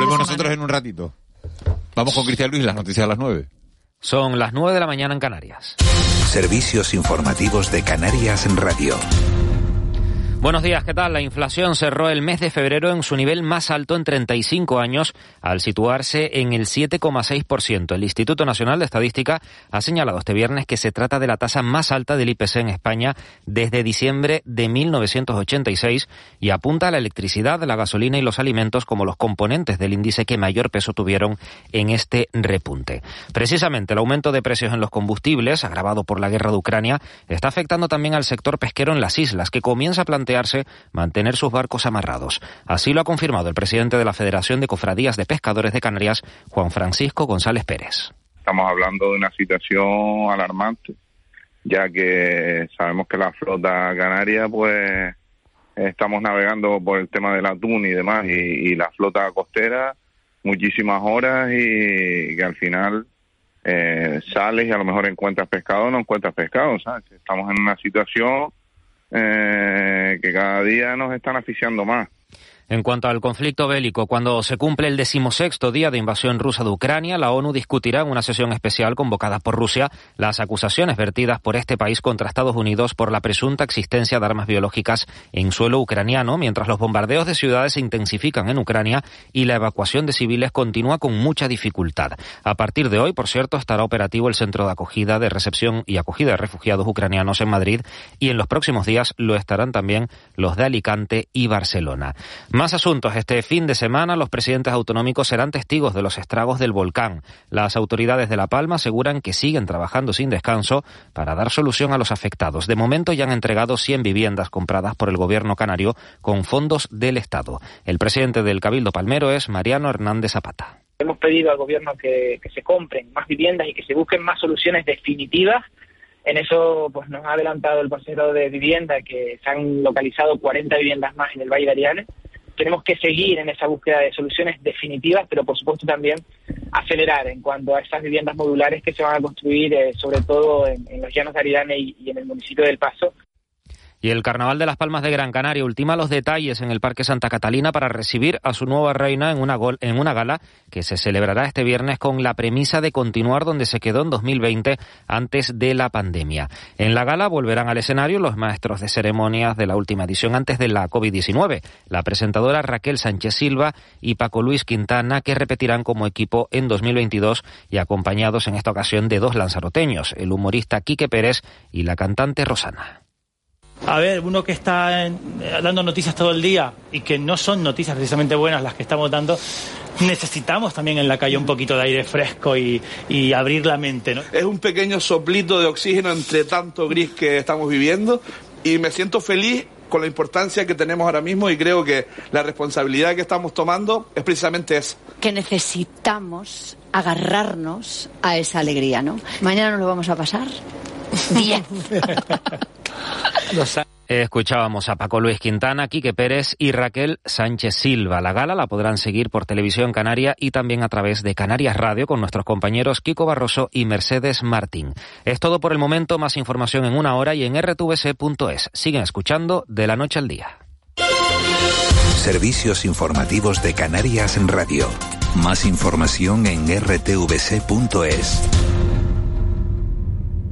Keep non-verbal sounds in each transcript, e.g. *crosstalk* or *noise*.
Volvemos nosotros en un ratito. Vamos con Cristian Luis, las noticias a las 9. Son las 9 de la mañana en Canarias. Servicios informativos de Canarias en Radio. Buenos días, ¿qué tal? La inflación cerró el mes de febrero en su nivel más alto en 35 años, al situarse en el 7,6%. El Instituto Nacional de Estadística ha señalado este viernes que se trata de la tasa más alta del IPC en España desde diciembre de 1986 y apunta a la electricidad, la gasolina y los alimentos como los componentes del índice que mayor peso tuvieron en este repunte. Precisamente el aumento de precios en los combustibles, agravado por la guerra de Ucrania, está afectando también al sector pesquero en las islas, que comienza a plantear mantener sus barcos amarrados. Así lo ha confirmado el presidente de la Federación de Cofradías de Pescadores de Canarias, Juan Francisco González Pérez. Estamos hablando de una situación alarmante, ya que sabemos que la flota canaria, pues estamos navegando por el tema del atún y demás, y, la flota costera, muchísimas horas y que al final eh, sales y a lo mejor encuentras pescado o no encuentras pescado, ¿sabes? Estamos en una situación eh, que cada día nos están asfixiando más. En cuanto al conflicto bélico, cuando se cumple el decimosexto día de invasión rusa de Ucrania, la ONU discutirá en una sesión especial convocada por Rusia las acusaciones vertidas por este país contra Estados Unidos por la presunta existencia de armas biológicas en suelo ucraniano, mientras los bombardeos de ciudades se intensifican en Ucrania y la evacuación de civiles continúa con mucha dificultad. A partir de hoy, por cierto, estará operativo el centro de acogida, de recepción y acogida de refugiados ucranianos en Madrid y en los próximos días lo estarán también los de Alicante y Barcelona. Más asuntos. Este fin de semana los presidentes autonómicos serán testigos de los estragos del volcán. Las autoridades de La Palma aseguran que siguen trabajando sin descanso para dar solución a los afectados. De momento ya han entregado 100 viviendas compradas por el gobierno canario con fondos del Estado. El presidente del Cabildo Palmero es Mariano Hernández Zapata. Hemos pedido al gobierno que, se compren más viviendas y que se busquen más soluciones definitivas en eso pues nos ha adelantado el consejero de vivienda que se han localizado 40 viviendas más en el Valle de Ariane tenemos que seguir en esa búsqueda de soluciones definitivas, pero por supuesto también acelerar en cuanto a esas viviendas modulares que se van a construir, eh, sobre todo en, los llanos de Aridane y en el municipio del Paso, y el Carnaval de las Palmas de Gran Canaria ultima los detalles en el Parque Santa Catalina para recibir a su nueva reina en una, en una gala que se celebrará este viernes con la premisa de continuar donde se quedó en 2020 antes de la pandemia. En la gala volverán al escenario los maestros de ceremonias de la última edición antes de la COVID-19, la presentadora Raquel Sánchez Silva y Paco Luis Quintana, que repetirán como equipo en 2022 y acompañados en esta ocasión de dos lanzaroteños, el humorista Quique Pérez y la cantante Rosana. A ver, uno que está dando noticias todo el día y que no son noticias precisamente buenas las que estamos dando, necesitamos también en la calle un poquito de aire fresco y, abrir la mente. ¿no? Es un pequeño soplito de oxígeno entre tanto gris que estamos viviendo y me siento feliz con la importancia que tenemos ahora mismo y creo que la responsabilidad que estamos tomando es precisamente eso. Que necesitamos agarrarnos a esa alegría, ¿no? Mañana nos lo vamos a pasar bien. *laughs* Escuchábamos a Paco Luis Quintana, Quique Pérez y Raquel Sánchez Silva. La gala la podrán seguir por Televisión Canaria y también a través de Canarias Radio con nuestros compañeros Kiko Barroso y Mercedes Martín. Es todo por el momento, más información en una hora y en rtvc.es. Siguen escuchando de la noche al día. Servicios informativos de Canarias en Radio. Más información en rtvc.es.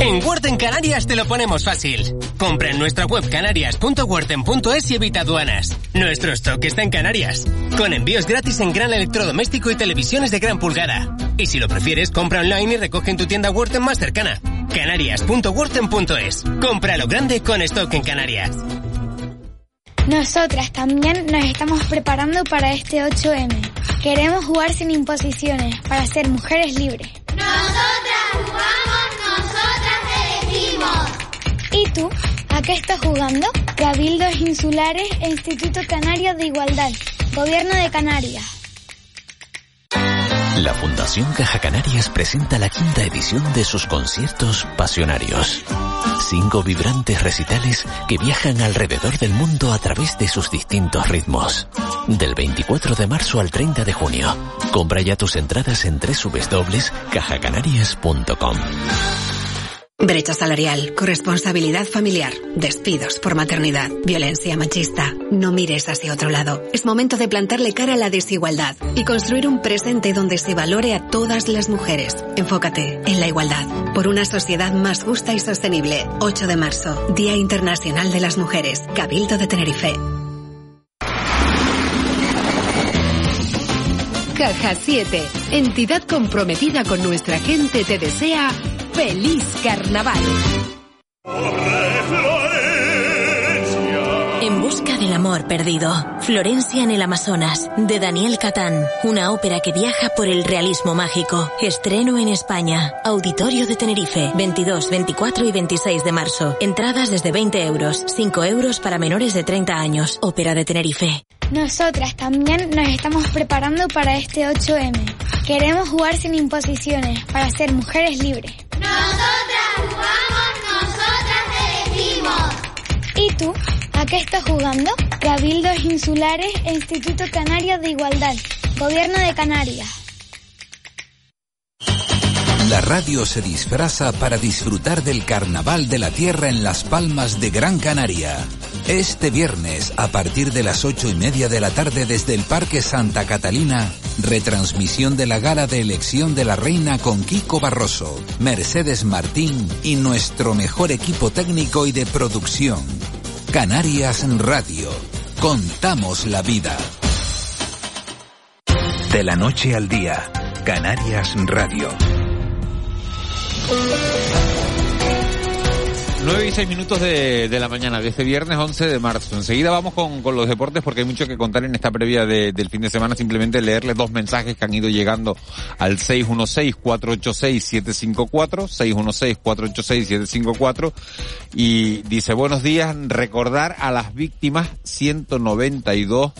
En Worten Canarias te lo ponemos fácil. Compra en nuestra web canarias.worten.es y evita aduanas. Nuestro stock está en Canarias. Con envíos gratis en gran electrodoméstico y televisiones de gran pulgada. Y si lo prefieres, compra online y recoge en tu tienda Worten más cercana. Canarias.worten.es. Compra lo grande con stock en Canarias. Nosotras también nos estamos preparando para este 8M. Queremos jugar sin imposiciones para ser mujeres libres. Nosotras ¿A qué estás jugando? Cabildos Insulares e Instituto Canario de Igualdad. Gobierno de Canarias. La Fundación Caja Canarias presenta la quinta edición de sus conciertos pasionarios. Cinco vibrantes recitales que viajan alrededor del mundo a través de sus distintos ritmos. Del 24 de marzo al 30 de junio. Compra ya tus entradas en www.cajacanarias.com. Brecha salarial, corresponsabilidad familiar, despidos por maternidad, violencia machista. No mires hacia otro lado. Es momento de plantarle cara a la desigualdad y construir un presente donde se valore a todas las mujeres. Enfócate en la igualdad. Por una sociedad más justa y sostenible. 8 de marzo, Día Internacional de las Mujeres. Cabildo de Tenerife. Caja 7, entidad comprometida con nuestra gente, te desea ¡Feliz Carnaval! Busca del amor perdido. Florencia en el Amazonas, de Daniel Catán. Una ópera que viaja por el realismo mágico. Estreno en España. Auditorio de Tenerife, 22, 24 y 26 de marzo. Entradas desde 20 euros, 5 euros para menores de 30 años. Ópera de Tenerife. Nosotras también nos estamos preparando para este 8M. Queremos jugar sin imposiciones para ser mujeres libres. Nosotras jugamos, nosotras elegimos. ¿Y tú? ¿A qué estás jugando? Cabildos Insulares e Instituto Canario de Igualdad. Gobierno de Canarias. La radio se disfraza para disfrutar del Carnaval de la Tierra en Las Palmas de Gran Canaria. Este viernes, a partir de las ocho y media de la tarde desde el Parque Santa Catalina, retransmisión de la gala de elección de la reina con Kiko Barroso, Mercedes Martín y nuestro mejor equipo técnico y de producción. Canarias Radio. Contamos la vida. De la noche al día, Canarias Radio. 9 y 6 minutos de, de, la mañana de este viernes 11 de marzo. Enseguida vamos con, con los deportes porque hay mucho que contar en esta previa de, del fin de semana. Simplemente leerles dos mensajes que han ido llegando al 616-486-754, 616-486-754 y dice buenos días, recordar a las víctimas 192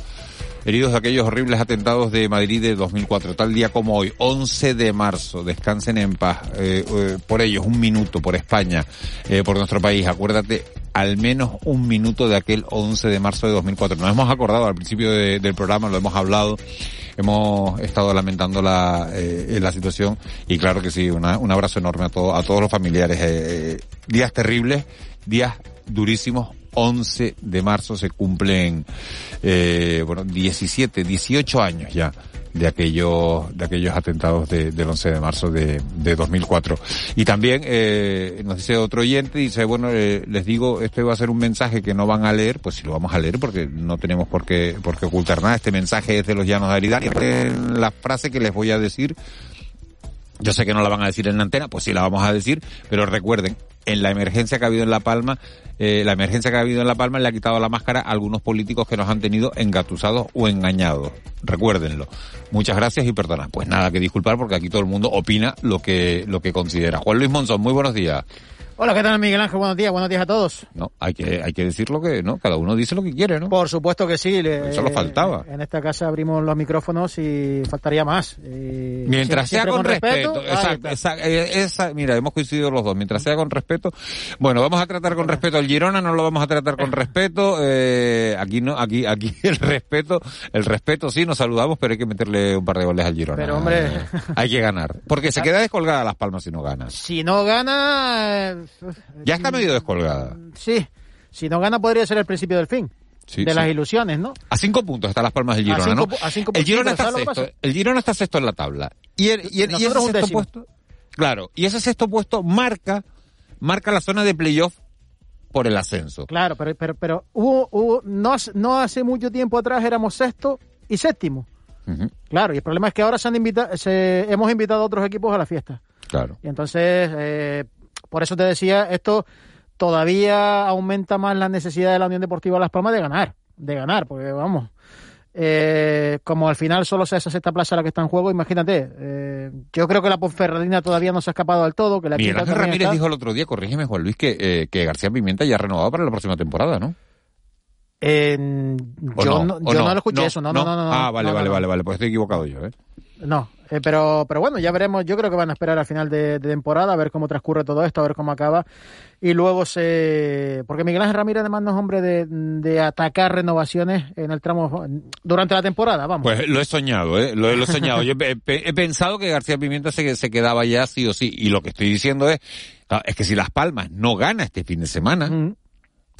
heridos de aquellos horribles atentados de Madrid de 2004, tal día como hoy, 11 de marzo, descansen en paz, eh, eh, por ellos, un minuto, por España, eh, por nuestro país, acuérdate al menos un minuto de aquel 11 de marzo de 2004. Nos hemos acordado al principio de, del programa, lo hemos hablado, hemos estado lamentando la, eh, la situación y claro que sí, una, un abrazo enorme a, todo, a todos los familiares. Días terribles, días durísimos, 11 de marzo se cumplen, eh, bueno, 17, 18 años ya de aquellos, de aquellos atentados de, del 11 de marzo de, de 2004. Y también, eh, nos dice otro oyente, dice, bueno, eh, les digo, este va a ser un mensaje que no van a leer, pues si lo vamos a leer porque no tenemos por qué, por qué ocultar nada. Este mensaje es de los llanos de Aridania. La frase que les voy a decir, yo sé que no la van a decir en la antena, pues sí la vamos a decir, pero recuerden, en la emergencia que ha habido en La Palma, eh, la emergencia que ha habido en La Palma le ha quitado la máscara a algunos políticos que nos han tenido engatusados o engañados. Recuérdenlo. Muchas gracias y perdona. Pues nada que disculpar porque aquí todo el mundo opina lo que, lo que considera. Juan Luis Monzón, muy buenos días. Hola, ¿qué tal Miguel Ángel? Buenos días, buenos días a todos. No, hay que, hay que decir lo que, ¿no? Cada uno dice lo que quiere, ¿no? Por supuesto que sí. Le, Eso lo faltaba. En esta casa abrimos los micrófonos y faltaría más. Y Mientras sea con, con respeto. respeto exacto, exacto, esa, mira, hemos coincidido los dos. Mientras sea con respeto. Bueno, vamos a tratar con respeto al Girona, no lo vamos a tratar con respeto. Eh, aquí no, aquí, aquí *laughs* el respeto, el respeto sí, nos saludamos, pero hay que meterle un par de goles al Girona. Pero hombre. Eh, hay que ganar. Porque se queda descolgada Las Palmas si no gana. Si no gana. Ya está medio descolgada. Sí, si no gana podría ser el principio del fin. Sí, de sí. las ilusiones, ¿no? A cinco puntos están las palmas del Girona, a cinco, ¿no? A cinco el, Girona está ¿sabes lo que sexto, el Girona está sexto en la tabla. Y, el, y, el, y ese sexto puesto, claro, y ese sexto puesto marca, marca la zona de playoff por el ascenso. Claro, pero, pero, pero hubo, hubo no, no hace mucho tiempo atrás éramos sexto y séptimo. Claro, y el problema es que ahora se han invita se, hemos invitado a otros equipos a la fiesta. claro. Y entonces, eh, por eso te decía, esto todavía aumenta más la necesidad de la Unión Deportiva Las Palmas de ganar. de ganar, porque vamos, eh, como al final solo sea esa sexta plaza la que está en juego, imagínate, eh, yo creo que la Ponferradina todavía no se ha escapado del todo, que la Miguel Ángel Ramírez está. dijo el otro día, corrígeme Juan Luis, que, eh, que García Pimienta ya ha renovado para la próxima temporada, ¿no? Eh, ¿O yo no? no, ¿O yo no? no lo escuché eso, no, no, no. Ah, vale, vale, vale, vale, pues estoy equivocado yo, ¿eh? No, eh, pero, pero bueno, ya veremos. Yo creo que van a esperar al final de, de temporada a ver cómo transcurre todo esto, a ver cómo acaba. Y luego se. Porque Miguel Ángel Ramírez, además, no es hombre de, de atacar renovaciones en el tramo. durante la temporada, vamos. Pues lo he soñado, ¿eh? Lo, lo he soñado. Yo he, pensado que García Pimienta se, se quedaba ya sí o sí. Y lo que estoy diciendo es, es que si Las Palmas no gana este fin de semana, Mm.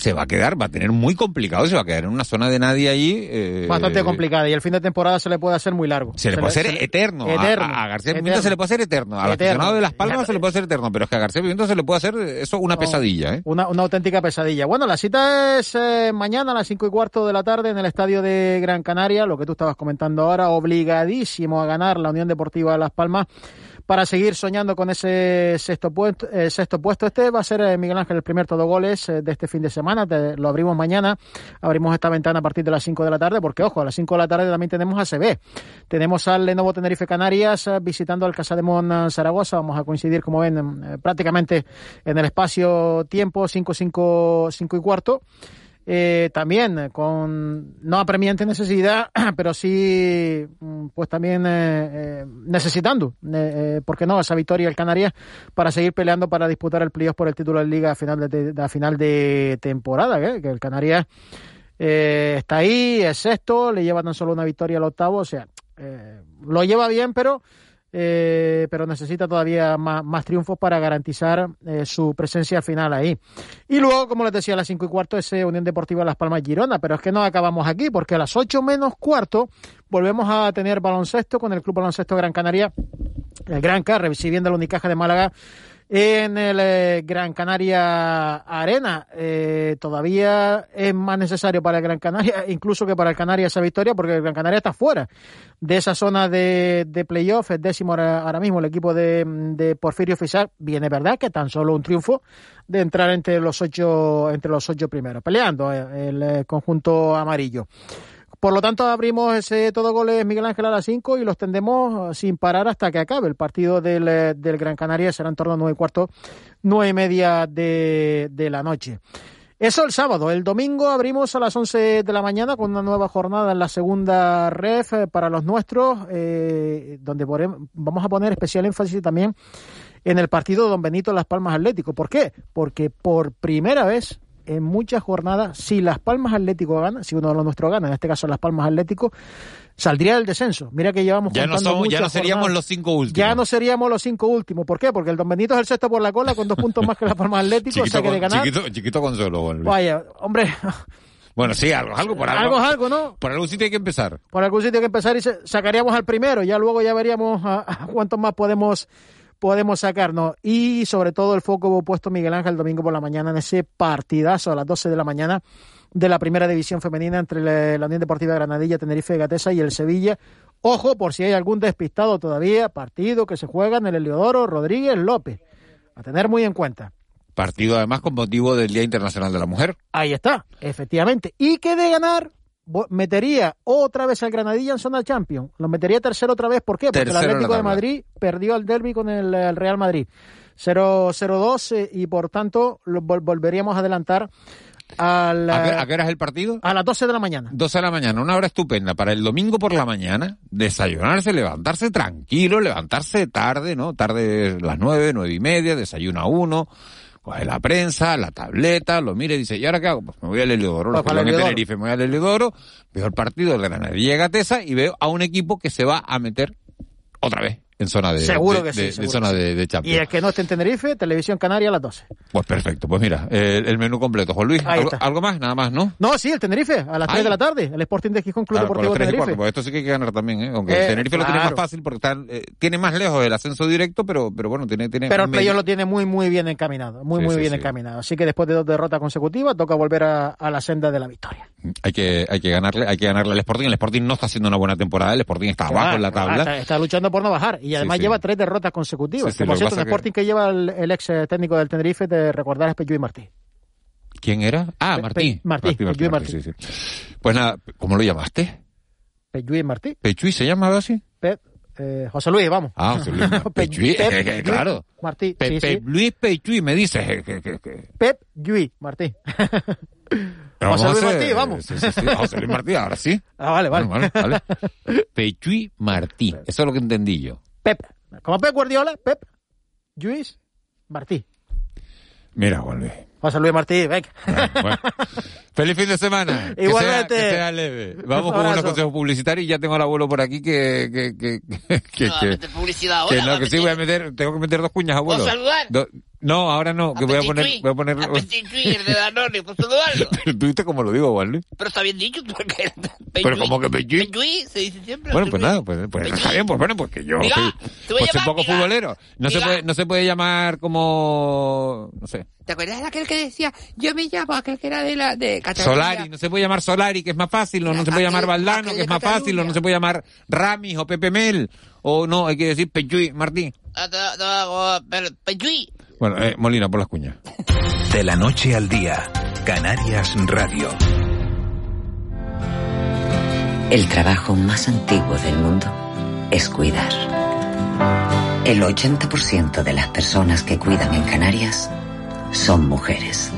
Se va a quedar, va a tener muy complicado, se va a quedar en una zona de nadie allí. eh, Bastante complicada. Y el fin de temporada se le puede hacer muy largo. Se le puede hacer eterno. A- eterno. A, a García Eterno. Se le puede hacer eterno. Al aficionado de Las Palmas se le puede hacer eterno. Pero es que a García Pimienta se le puede hacer eso una No. pesadilla, ¿eh? Una, una auténtica pesadilla. Bueno, la cita es eh, mañana a las cinco y cuarto de la tarde en el estadio de Gran Canaria, lo que tú estabas comentando ahora, obligadísimo a ganar la Unión Deportiva Las Palmas para seguir soñando con ese sexto puesto. eh, sexto puesto. Este va a ser eh, Miguel Ángel el primer todo goles eh, de este fin de semana. Te- lo abrimos mañana, abrimos esta ventana a partir de las 5 de la tarde, porque ojo, a las 5 de la tarde también tenemos ACB. Tenemos al Lenovo Tenerife Canarias eh, visitando al Casademón eh, Zaragoza. Vamos a coincidir, como ven, eh, prácticamente en el espacio-tiempo, 5, 5, 5 y cuarto. Eh, también eh, con no apremiante necesidad, *clears throat* pero sí, mm, pues también eh, eh, necesitando, eh, ¿por qué no? Esa victoria del Canarias para seguir peleando para disputar el playoff por el título de liga a final de, a final de temporada, que el Canarias está ahí, es sexto, le lleva tan solo una victoria al octavo, o sea, lo lleva bien, pero eh, pero necesita todavía más, más triunfos para garantizar eh, su presencia final ahí. Y luego, como les decía, a las 5 y cuarto ese Unión Deportiva Las Palmas Girona, pero es que no acabamos aquí, porque a las 8 menos cuarto volvemos a tener baloncesto con el Club Baloncesto Gran Canaria, el Gran K, recibiendo la Unicaja de Málaga en el eh, Gran Canaria Arena. Eh, todavía es más necesario para el Gran Canaria, incluso que para el Canaria esa victoria, porque el Gran Canaria está fuera de esa zona de, de playoff, es décimo ahora, mismo el equipo de, de Porfirio Fisac. Viene verdad que tan solo un triunfo de entrar entre los ocho, entre los ocho primeros, peleando eh, el eh, conjunto amarillo. Por lo tanto, abrimos ese todo goles Miguel Ángel a las 5 y los tendremos sin parar hasta que acabe. El partido del, eh, Gran Canaria será en torno a 9 y cuarto, 9 y media de, de la noche. Eso el sábado. El domingo abrimos a las 11 de la mañana con una nueva jornada en la segunda ref eh, para los nuestros, eh, donde vamos a poner especial énfasis también en el partido Don Benito Las Palmas Atlético. ¿Por qué? Porque por primera vez en muchas jornadas, si Las Palmas Atlético gana, si uno de los nuestros gana, en este caso Las Palmas Atlético, saldría del descenso. Mira que llevamos Ya no, somos, ya no seríamos jornadas. los cinco últimos. Ya no seríamos los cinco últimos. ¿Por qué? Porque el Don Benito es el sexto por la cola con dos puntos más que Las Palmas Atlético, o sea Chiquito, que de con- ganar... chiquito, chiquito consuelo, Juan Luis. Vaya, hombre, Bueno, sí, algo, algo por algo. algo es algo, ¿no? Por algún sitio hay que empezar. por algún sitio hay que empezar y sacaríamos al primero, ya luego ya veríamos a, a cuántos más podemos podemos sacarnos y sobre todo el foco puesto Miguel Ángel el domingo por la mañana en ese partidazo a las 12 de la mañana de la primera división femenina entre la, Unión Deportiva Granadilla, Tenerife Gatesa y el Sevilla. Ojo por si hay algún despistado todavía, partido que se juega en el Heliodoro Rodríguez López. A tener muy en cuenta. Partido además con motivo del Día Internacional de la Mujer. Ahí está, efectivamente. Y que de ganar, metería otra vez al Granadilla en zona Champions. Lo metería tercero otra vez. ¿Por qué? Porque Tercero el Atlético de. Madrid perdió el derby con el, el Real Madrid. 0-0-2 eh, y por tanto lo vol- volveríamos a adelantar a, la- ¿A qué, a qué hora es el partido? a las 12 de la mañana. 12 de la mañana, una hora estupenda para el domingo por la mañana, desayunarse, levantarse tranquilo, levantarse tarde, ¿no? Tarde las nueve, nueve y media, desayuna uno, coge la prensa, la tableta, lo mira y dice, ¿y ahora qué hago? Pues me voy al Heliodoro, Pues que van en. Tenerife, me voy al Heliodoro, veo el partido de Granadilla Gatesa y veo a un equipo que se va a meter otra vez en zona de, Seguro de- que sí, de- seguro zona que sí. de, de Y Champions. el que no esté en Tenerife, Televisión Canaria a las 12. Pues perfecto, pues mira, el, el menú completo. Juan Luis, ¿algo, más? Nada más, ¿no? No, sí, el Tenerife, a las 3 Ay. de la tarde. El Sporting de Gijón Club Claro, Deportivo Tenerife. cuarto, pues esto sí que hay que ganar también, ¿eh? Aunque Eh, el Tenerife lo tiene más fácil porque está, eh, tiene más lejos el ascenso directo, pero, pero bueno, tiene, tiene Pero el medio- lo tiene muy, muy bien encaminado. Muy, Sí, muy bien encaminado. Así que después de dos derrotas consecutivas, toca volver a, a la senda de la victoria. Hay que, hay que ganarle, hay que ganarle al Sporting. El Sporting no está haciendo una buena temporada, el Sporting está abajo Ah, en la ah, tabla. Está, está luchando por no bajar. Y además sí. lleva tres derrotas consecutivas. Sí, por cierto, que- Sporting que lleva el, el ex eh, técnico del Tenerife, de recordar es Pello y Martí. ¿Quién era? Ah, Martí. Pe- Martí, Peyuí Martí. sí, sí. Pues nada, ¿cómo lo llamaste? Peyuí Martí. ¿Pechuy se llamaba así? Pep, eh, José Luis, vamos. Ah, José Luis *laughs* Pep eh, claro. Martí. Sí, sí. Luis Pechuy, me dices. eh, Pep Yui Martí. *laughs* Pero José Luis Martí, vamos. Sí, sí, sí, José Luis Martí, ahora sí. *laughs* Ah, vale, vale. Bueno, vale, vale. Pechuy Martí, eso es lo que entendí yo. Pep. Como Pep Guardiola, Pep Luis Martí. Mira, Juan Luis. José Luis Martí, venga. Bueno, feliz fin de semana. Que Igualmente. sea- Que sea, leve. Vamos con unos consejos publicitarios y ya tengo al abuelo por aquí que... que, que, que, que- No, que- publicidad que ahora. no, va a que sí voy a meter, tengo que meter dos cuñas, abuelo. ¿Puedo saludar? Do- no, ahora no, que voy a poner, voy a poner, de *laughs* Danone, ¿puedo saludarlo? *laughs* pero tú viste cómo lo digo, Juan. Pero está bien dicho, porque... Pero como que. Pechuy se dice siempre. Bueno, pues nada, pues, pues está bien, pues bueno, pues que yo soy, pues llamar, poco futbolero. No se puede, no se puede llamar como, no sé, ¿Te acuerdas de aquel que decía, yo me llamo aquel que era de la de Cataluña? Solari, no se puede llamar Solari, que es más fácil, o no se puede llamar Valdano, que es más fácil, o no se puede llamar Ramis o Pepe Mel, o no, hay que decir Pechuy, Martín. Ah, Bueno, eh, Molina, por las cuñas. De la noche al día, Canarias Radio. El trabajo más antiguo del mundo es cuidar. El 80% de las personas que cuidan en Canarias son mujeres.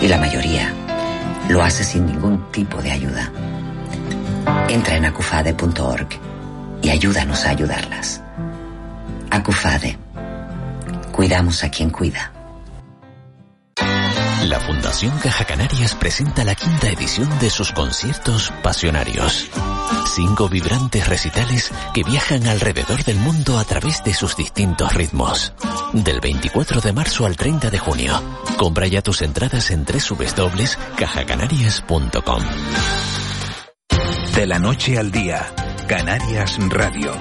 Y la mayoría lo hace sin ningún tipo de ayuda. Entra en acufade.org y ayúdanos a ayudarlas. Acufade. Cuidamos a quien cuida. La Fundación Caja Canarias presenta la quinta edición de sus conciertos pasionarios. Cinco vibrantes recitales que viajan alrededor del mundo a través de sus distintos ritmos. Del 24 de marzo al 30 de junio. Compra ya tus entradas en www.cajacanarias.com. De la noche al día, Canarias Radio.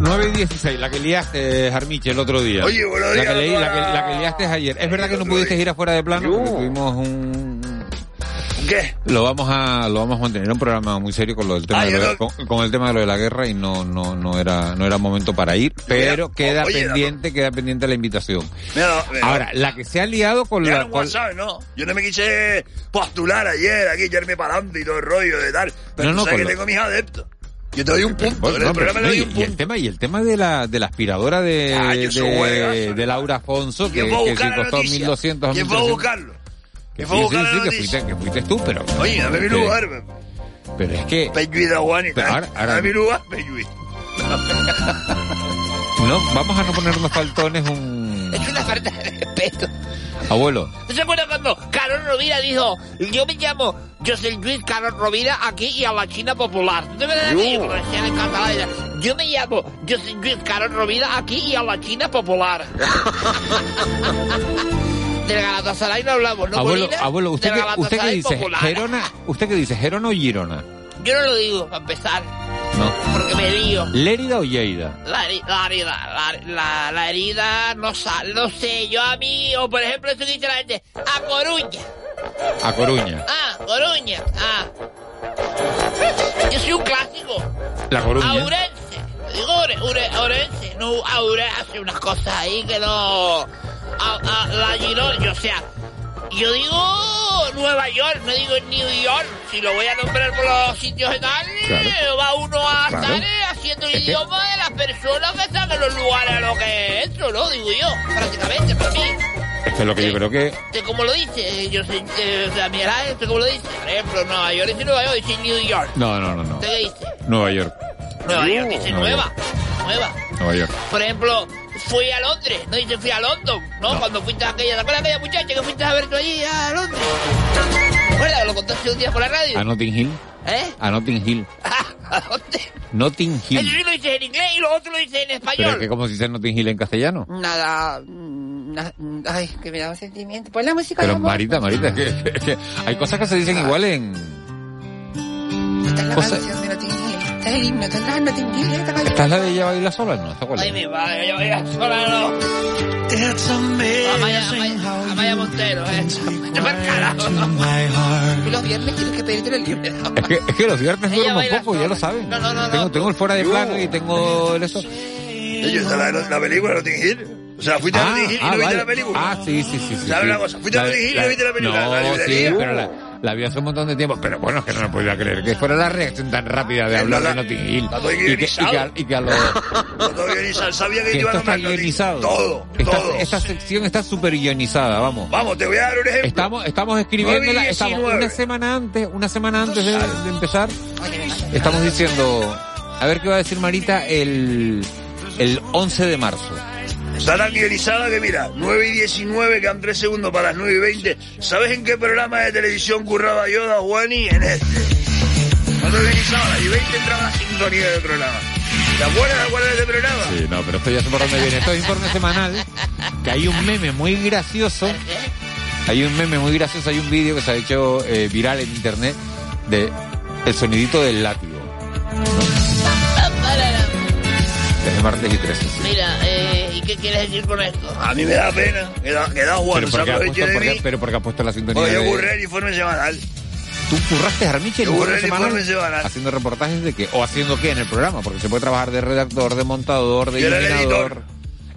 9 y 16, la que liaste, Jarmiche, el otro día. Oye, buenos la que, leí, la, que, la que liaste ayer. Es verdad que no pudiste ir afuera de plano, porque tuvimos un... ¿Qué? Lo vamos a lo vamos a mantener un programa muy serio con lo del tema Ah, de lo no- con, con el tema de lo de la guerra y no no no era no era momento para ir, pero queda oye, pendiente queda pendiente la invitación. Mira. Ahora, la que se ha liado con la no con- WhatsApp, ¿no? Yo no me quise postular ayer, aquí, echarme para adelante y todo el rollo de tal. Pero No, no, tú sabes que lo- tengo mis adeptos. Yo te doy un punto, no, pero- y, un y el tema y el tema de la de la aspiradora de Ah, de, Laura Afonso que, ¿Quién fue a que buscar sí la costó noticia? 1200 ¿Quién fue a 1300. buscarlo? Que ¿Quién fue a sí, buscar sí, que fuiste, que fuiste tú, pero Oye, dame mi lugar. Pero es que Dame mi lugar, *laughs* no vamos a no ponernos faltones un Es una falta de respeto. abuelo. ¿No se acuerda cuando Carlos Rovira dijo, yo me llamo José Luis Carlos Rovira aquí y a la China Popular? ¿No te catalán, decían, yo me llamo José Luis Carlos Rovira aquí y a la China Popular. *laughs* Del Galatasaray no hablamos, ¿no, abuelo, Molina? abuelo, usted Del qué, usted qué dice, Popular. Gerona, usted qué dice, Gerona o Girona? Yo no lo digo, para empezar, No. porque me lío. Lérida o Lleida? La, la herida, la, la, la herida no no sé, yo a mí, o por ejemplo, eso que dice la gente, a Coruña. A Coruña. Ah, Coruña. Ah. Yo soy un clásico. La Coruña. Aurense. Digo Orense. No, Aure hace unas cosas ahí que no. A, a- la Girona, yo, o sea. Yo digo Nueva York, no digo New York. Si lo voy a nombrar por los sitios y tal, Claro. eh, va uno a Claro. estar eh, haciendo el que- idioma de las personas que están en los lugares a los que entro, ¿no? Digo yo, prácticamente, para mí. Esto es lo que yo creo que Este, como lo dice, yo sé, eh, o sea, mi como lo dice, por ejemplo, Nueva York dice Nueva York, dice New York. no, no, no, no. ¿Usted qué dice? Nueva York, Nueva York dice Nueva nueva, nueva. Nueva York. Por ejemplo, fui a Londres, no dice fui a London, ¿no? Cuando fuiste a aquella, ¿te acuerdas de aquella muchacha que fuiste a ver tú allí a Londres? ¿Te acuerdas? Lo contaste un día por la radio. A Notting Hill. ¿Eh? A Notting Hill. *laughs* ¿A dónde? Notting Hill. sí lo dices en inglés y lo otro lo dices en Pero es español. que como se dice Notting Hill en castellano. Nada, mm, na- mm, ay, que me da un sentimiento. Pon la música Pero. Marita, Marita, que, hay cosas que se dicen igual en... Esta es la cosa- canción de Notting Hill. Es el himno, esta es la Notting Hill, esta canción. ¿Esta es la de ella baila sola? No, ¿esta cuál Ay, mi madre, yo voy a sola, no. Amaya, Amaya, Amaya Montero, eh. Yo me carajo. Y los viernes tienes que pedirte el libre. Es que, es que los viernes Ella duermo baila poco, ya lo saben. No, no, no, tengo, no. tengo el fuera de plano y tengo el eso. ¿esa la, la película no tiene ir? O sea, fuiste a Ah, Notting Hill y ah, no viste vale. la película. Ah, sí, sí, sí. sí ¿Sabes sí. una cosa? Fuiste a Notting Hill y no viste la película. No, La sí, pero la, la vi hace un montón de tiempo. Pero bueno, es que no me podía creer que fuera la reacción tan rápida de hablar la- de Notting Hill. la Y que, y, que, y que a *laughs* sabía que que iba Hill. guionizado. Todo, Esta, todo. esta sección está súper guionizada, vamos. Vamos, te voy a dar un ejemplo. Estamos, estamos escribiéndola, 9 y estamos 19. una semana antes, una semana antes de, de empezar, estamos diciendo, a ver qué va a decir Marita el, el 11 de marzo. Está tan guionizada que mira, 9 y 19, quedan 3 segundos para las 9 y 20. ¿Sabes en qué programa de televisión curraba yo, da Juani? En este. No te guionizaba, las y 20 entraba la sintonía del programa. ¿Te acuerdas de cuál es este programa? Sí, no, pero esto ya sé por dónde viene. Esto es informe semanal, que hay un meme muy gracioso, hay un meme muy gracioso, hay un vídeo que se ha hecho eh, viral en internet de el sonidito del látigo. Desde martes y 13. sí. Mira, eh, ¿y qué quieres decir con esto? A mí me da pena, que da, que da Juan, Pero porque, ha aproveche puesto, de porque- mí. pero porque ha puesto la sintonía yo de- curré el informe semanal. ¿Tú curraste Armiche en Yo el informe semanal? Haciendo reportajes de qué? ¿O haciendo qué en el programa? Porque se puede trabajar de redactor, de montador, de Yo era el iluminador. editor.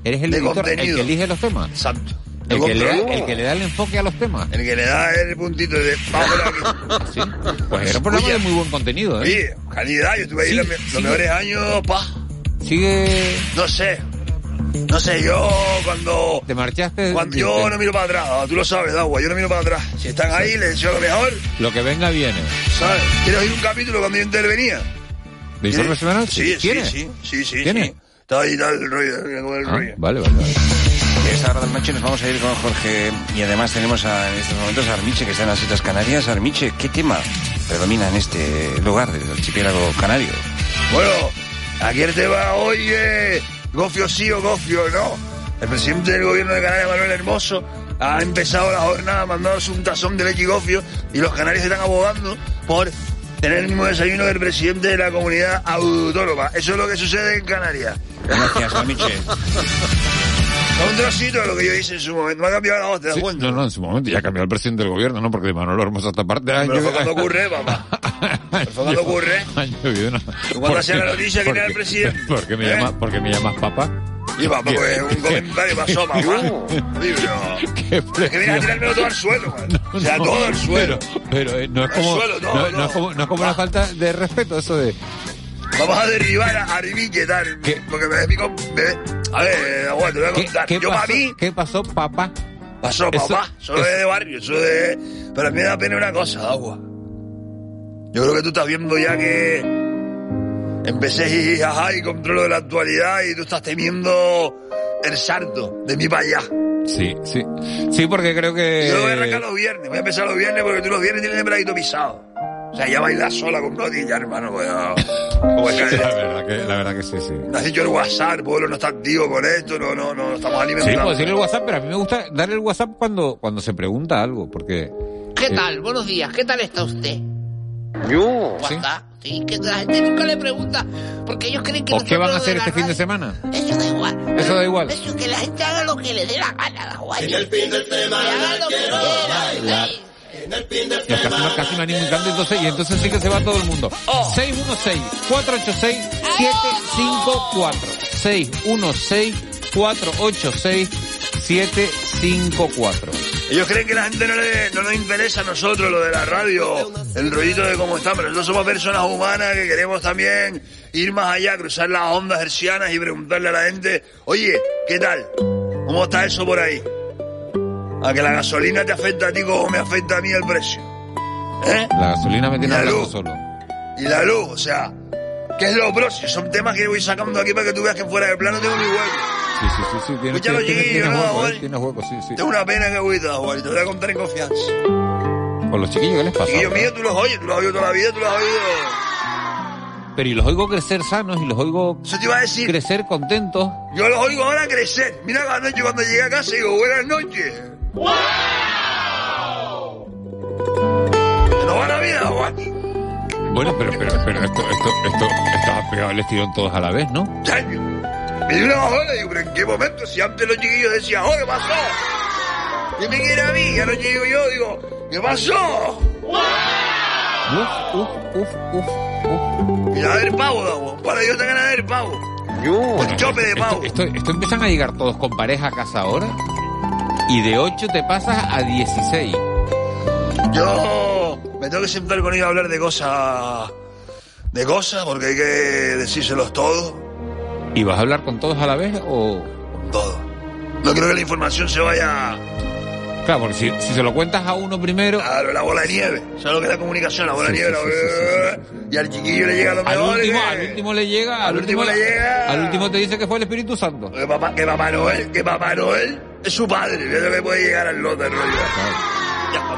Eres el De editor, el que elige los temas. Exacto. El que, le da, el que le da el enfoque a los temas. El que le da el puntito de vamos por aquí. ¿Sí? Pues era un programa Oye, de muy buen contenido, ¿eh? Oye, calidad, yo estuve ahí Sí, los, sí. los mejores años, pa. Sigue... No sé. No sé, yo cuando. Te marchaste... Cuando yo no miro para atrás, ah, tú lo sabes, Dagua, yo no miro para atrás. Si están ahí, les deseo lo mejor, Lo que venga viene. ¿sabes? ¿Quieres oír un capítulo cuando yo intervenía? ¿De informe semanal? Sí, sí, sí, sí, sí. ¿Tienes? sí. Está ahí, está el rollo, es el Ah, rollo. vale, vale, vale. Esta hora del noche nos vamos a ir con Jorge y además tenemos a- en estos momentos a Armiche que está en las Islas Canarias. Armiche, ¿qué tema predomina en este lugar del archipiélago canario? Bueno, aquí el tema hoy es gofio sí o gofio no. El presidente del gobierno de Canarias, Manuel Hermoso, ha empezado la jornada mandándose un tazón de leche y gofio y los canarios están abogando por tener el mismo desayuno que el presidente de la comunidad autónoma. Eso es lo que sucede en Canarias. Gracias. *laughs* Un trocito de lo que yo hice en su momento. Me ha cambiado la voz, ¿te das Sí, cuenta? no, no, en su momento ya cambió el presidente del gobierno, ¿no? Porque Manuel Hermoso esta parte... Pero fue cuando ocurre, *laughs* papá. Fue cuando ocurre. Una- cuando hacía la ¿Por noticia? ¿quién era el presidente? ¿Por qué me, ¿Eh? llama, por qué me llamas papá? Y papá, pues un comentario pasó, papá. Qué Es que vienes a tirármelo todo al suelo. *laughs* O sea, todo al suelo. Pero, pero, eh, no es como, suelo, no, no es como, no es como una falta de respeto eso de... Vamos a derribar a Armiche, tal. Porque me, me- A ver, aguanta, te voy a ¿Qué, contar. qué Yo para pasó, mí, ¿Qué pasó, papá? pasó, Eso- papá. Eso es de barrio, eso de. Pero a mí me da pena una cosa, agua. Yo creo que tú estás viendo ya que. Empecé jijijaja y controlo de la actualidad y tú estás temiendo el salto de mí para allá. Sí, sí. Sí, porque creo que... Yo voy a arrancar los viernes, voy a empezar los viernes porque tú los viernes tienes el bradito pisado. O sea, ya bailas sola con rodillas, hermano. Pues, no. Como es que- La verdad que, la verdad que sí, sí. Me has dicho el WhatsApp, el pueblo no está activo con esto, no, no, no, estamos Sí, alimentando. puedo decir el WhatsApp, pero a mí me gusta darle el WhatsApp cuando, cuando se pregunta algo, porque... ¿Qué eh, tal? Buenos días, ¿qué tal está usted? Yo. ¿Cómo está? Sí, que la gente nunca le pregunta, porque ellos creen que ¿O qué van a hacer este fin de semana? Eso da igual. Eso da igual. Eso que la gente haga lo que le dé la gana, igual. En el fin de semana quiera. La- En el fin de No, casi, me animo y canto, entonces, y entonces sí que se va todo el mundo. 616-486-754. 616-486-754. Ellos creen que la gente no, le, no nos interesa a nosotros lo de la radio, el rollito de cómo estamos. Nosotros somos personas humanas que queremos también ir más allá, cruzar las ondas hercianas y preguntarle a la gente, oye, ¿qué tal? ¿Cómo está eso por ahí? A que la gasolina te afecta a ti como me afecta a mí el precio. ¿Eh? La gasolina me tiene hablando solo. Y la luz, o sea, ¿qué es lo próximo? Son temas que voy sacando aquí para que tú veas que fuera de plano tengo mi hueco. Sí, sí, sí, sí. Tienes, Escúchalo, tienes, tienes ¿no, hueco? ¿eh? Tienes hueco, sí, sí. Tengo una pena que agüita, Juan, te voy a contar en confianza. Con los chiquillos, ¿qué les pasa? Chiquillos míos, tú los oyes, tú los has oído toda la vida, tú los has oído. Pero y los oigo crecer sanos y los oigo Eso te iba a decir. crecer contentos. Yo los oigo ahora crecer. Mira cada noche cuando llegué a casa digo, buenas noches. No va la vida, Juan. Bueno, pero, pero, pero esto, esto, esto, estaba pegado el estirón todos a la vez, ¿no? Chaño. Me dio una bajona y digo, pero ¿en qué momento? Si antes los chiquillos decían, oh, ¿qué pasó? ¿Qué me quiere a mí? Y ahora llego yo, digo, ¿qué pasó? Uf, uf, uf, uf, uf. Y a ver pavo. Para Dios te ganas de ver pavo. Un chope de pavo. Esto, esto, esto empiezan a llegar todos con pareja a casa ahora y de 8 te pasas a 16. Yo me tengo que sentar con ellos a hablar de cosas. de cosas, porque hay que decírselos todos. ¿Y vas a hablar con todos a la vez o...? Todo. No creo que la información se vaya. Claro, porque si, si se lo cuentas a uno primero... Claro, la bola de nieve. ¿Sabes lo que es la comunicación? La bola de nieve. sí, la- sí, Y al chiquillo le llega lo Al mejor. último, que- al último le llega, Al último le llega. Al último te dice que fue el Espíritu Santo. Que papá, que papá Noel, que papá Noel es su padre. Es lo que puede llegar al lote, rollo. Ya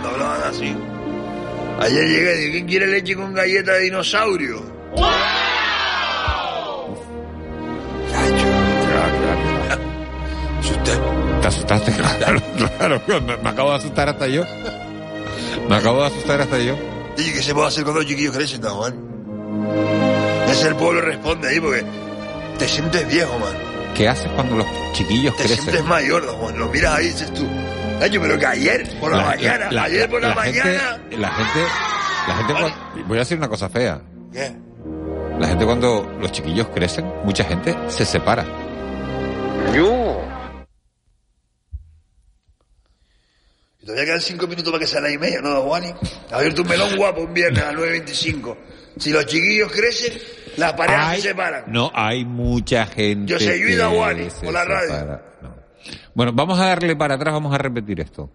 cuando hablaban así. Ayer llegué y dije, ¿quién quiere leche con galleta de dinosaurio? ¿Te asustaste? *laughs* Claro, claro, me, me acabo de asustar hasta yo. Me acabo de asustar hasta yo. Dije, ¿qué se puede hacer cuando los chiquillos crecen, don Juan? Ese el pueblo responde ahí porque te sientes viejo, man. ¿Qué haces cuando los chiquillos Te crecen? sientes mayor, don Juan. Lo miras ahí y dices tú. Pero que ayer por la, mañana, la- ayer por la, gente- mañana. la gente, la gente, cuando- voy a decir una cosa fea. ¿Qué? La gente cuando los chiquillos crecen, mucha gente se separa. Yo. Y todavía quedan cinco minutos para que sea la y media, ¿no, Juani? Ha abierto un melón guapo un viernes a las 9.25. Si los chiquillos crecen, las parejas Hay- se separan. No, hay mucha gente. Yo que Aguani, se por la radio. separa. No. Bueno, vamos a darle para atrás, vamos a repetir esto.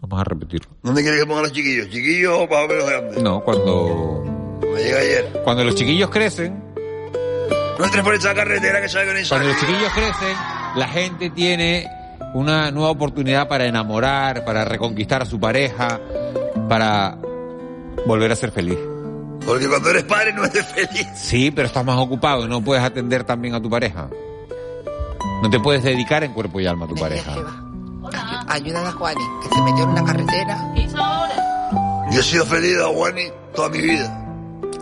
Vamos a repetirlo. ¿Dónde quieres que pongan los chiquillos? ¿Chiquillos o más o menos grandes? No, cuando, Me llega ayer. cuando los chiquillos crecen, No entres por esa carretera que sabe con esa. cuando los chiquillos crecen, la gente tiene una nueva oportunidad para enamorar, para reconquistar a su pareja, para volver a ser feliz. Porque cuando eres padre no eres feliz. Sí, pero estás más ocupado y no puedes atender también a tu pareja. No te puedes dedicar en cuerpo y alma a tu pareja. Ayudan a Juani, que se metió en una carretera. Yo he sido feliz, don Juani, toda mi vida.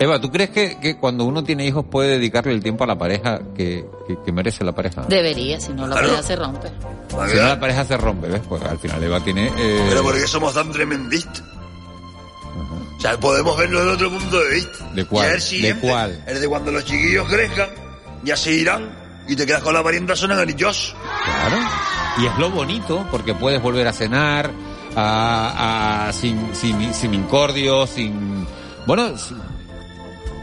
Eva, ¿tú crees que, que cuando uno tiene hijos puede dedicarle el tiempo a la pareja que, que- que merece la pareja? Debería, si no la Claro. pareja se rompe. Si no, la pareja se rompe, ¿ves? Pues al final Eva tiene... eh, Pero ¿por qué somos tan tremendistas? O sea, podemos verlo desde otro punto de vista. ¿De cuál? ¿De cuál? El de cuando los chiquillos crezcan, ya se irán y te quedas con la parienta zona anilloso. Claro. Y es lo bonito porque puedes volver a cenar a, a- sin, sin, sin incordio, sin... Bueno, sin-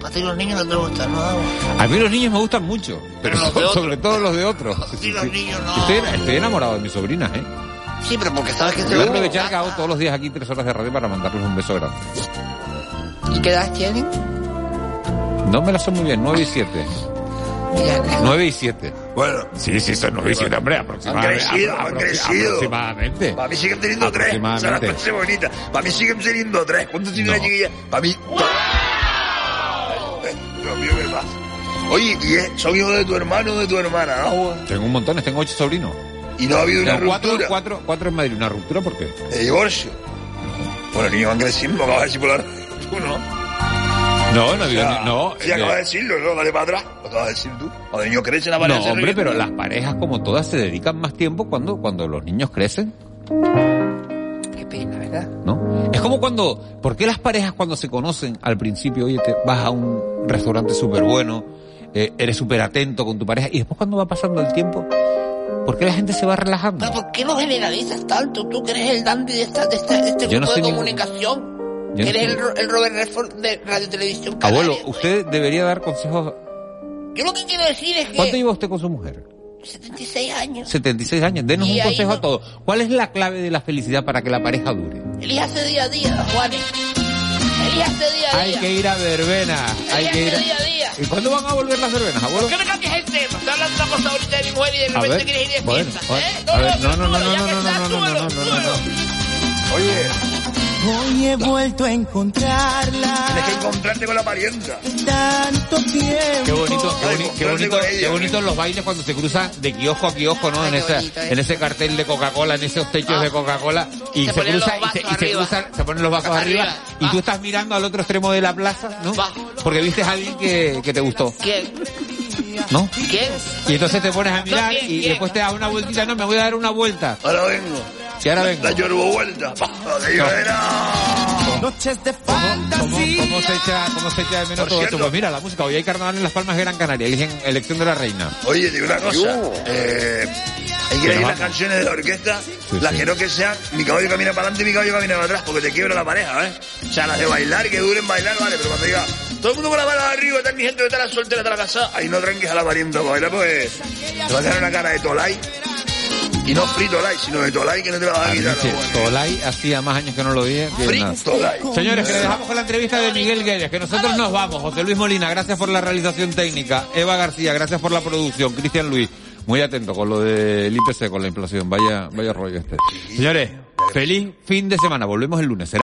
A ti los niños no te gustan, ¿no? a mí los niños me gustan mucho, pero so- *laughs* sobre todo los de otros. *laughs* Sí, Sí, los sí. niños no. Estoy, estoy enamorado de mis sobrinas, ¿eh? Sí, pero porque sabes que Voy a aprovechar que hago todos los días aquí tres horas de radio para mandarles un beso grande. ¿Y qué edad tienen? No me la son muy bien, 9 y 7. 9 y 7. Bueno. Sí, sí, son 9 y 7, hombre, Han aproximadamente. crecido, apro- han crecido. Aproximadamente. Para mí siguen teniendo tres. Esa es la bonita. Para mí siguen teniendo tres. ¿Cuántos tiene la chiquilla? Para mí. dos. Dios mío, ¿qué pasa? Oye, ¿y es- son hijos de tu hermano o de tu hermana? ¿no? Tengo un montón, tengo 8 sobrinos. Y no ha habido una Tengo cuatro, ruptura. cuatro, cuatro en Madrid. ¿Una ruptura por qué? De divorcio. Bueno, niños van creciendo, acabas de decir por la *laughs* tú, ¿no? No, no, O sea, no. Eh, acabas de decirlo, ¿no? Dale para atrás. Lo acabas de decir tú. Cuando los niños crecen, la pareja No, hombre, pero las parejas como todas se dedican más tiempo cuando, cuando los niños crecen, Qué pena, ¿verdad? ¿no? Es como cuando, ¿por qué las parejas cuando se conocen al principio, oye, te vas a un restaurante súper bueno, eh, eres súper atento con tu pareja, y después cuando va pasando el tiempo, ¿por qué la gente se va relajando? Pero ¿por qué lo generalizas tanto? Tú que eres el Dante de, esta, de, esta- de este Yo no de ningún- comunicación. No eres soy- el, Ro- el Robert Redford de Radio Televisión Abuelo, usted debería dar consejos. Yo lo que quiero decir es que... ¿Cuánto lleva usted con su mujer? 76 años. 76 años. Denos Y un consejo no- a todos. ¿Cuál es la clave de la felicidad para que la pareja dure? Elíjase día a día, Juanes. Elíjase día a Hay día. que ir a verbena. Hay que ir Elíjase a... día a día. ¿Y cuándo van a volver las verbenas, abuelo? ¿Por qué me cambias el tema? Estoy hablando una cosa ahorita de mi mujer y de A repente ver, quieres ir de fiesta. bueno, ¿eh? a ver, no, no, no, súbelo, no, ya no, que no, estás, no, no, no, súbelo, no, no, no, súbelo. Oye, Hoy he vuelto a encontrarla. tienes que encontrarte con la parienta. Tanto tiempo. Qué bonito, qué, boni- qué bonito, con ella. qué bonito los bailes cuando se cruzan de kiosco a kiosco, ¿no? En ese, en ese cartel de Coca-Cola, en esos techos de Coca-Cola, y Se cruzan, y se, y se cruzan, se ponen los vasos arriba, Arriba. y tú estás mirando al otro extremo de la plaza, ¿no? Porque viste a alguien que, que te gustó, ¿Quién? ¿no? ¿Quién? Y entonces te pones a mirar ¿quién, y quién? después te das una vueltita, no, me voy a dar una vuelta. Ahora vengo. Y ahora vengo. La yorbo vuelta. Noches de ¿Cómo, fantasía. cómo se echa, ¿Cómo se echa de menos Por todo cierto. esto? Pues mira, la música. Hoy hay carnaval en Las Palmas de Gran Canaria. Eligen elección de la reina. Oye, digo una cosa. Eh, hay que elegir las canciones de la orquesta, Sí, las sí. que no que sean mi caballo camina para adelante y mi caballo camina para atrás, porque te quiebra la pareja, ¿eh? O sea, las de bailar, que duren bailar, vale, pero cuando diga, todo el mundo con la mano arriba, está mi gente, está la soltera, está la casa, ahí no tranques a la parienta para bailar, porque te va a quedar una cara de tolai. Y no frito tolai, sino de tolai que no te la vas a quitar. Tolai hacía más años que no lo que Free. Tolai. Señores, que le dejamos con la entrevista de Miguel Guedes, que nosotros nos vamos. José Luis Molina, gracias por la realización técnica. Eva García, gracias por la producción. Cristian Luis, muy atento con lo del IPC, con la inflación. Vaya, vaya rollo este. Señores, feliz fin de semana. Volvemos el lunes.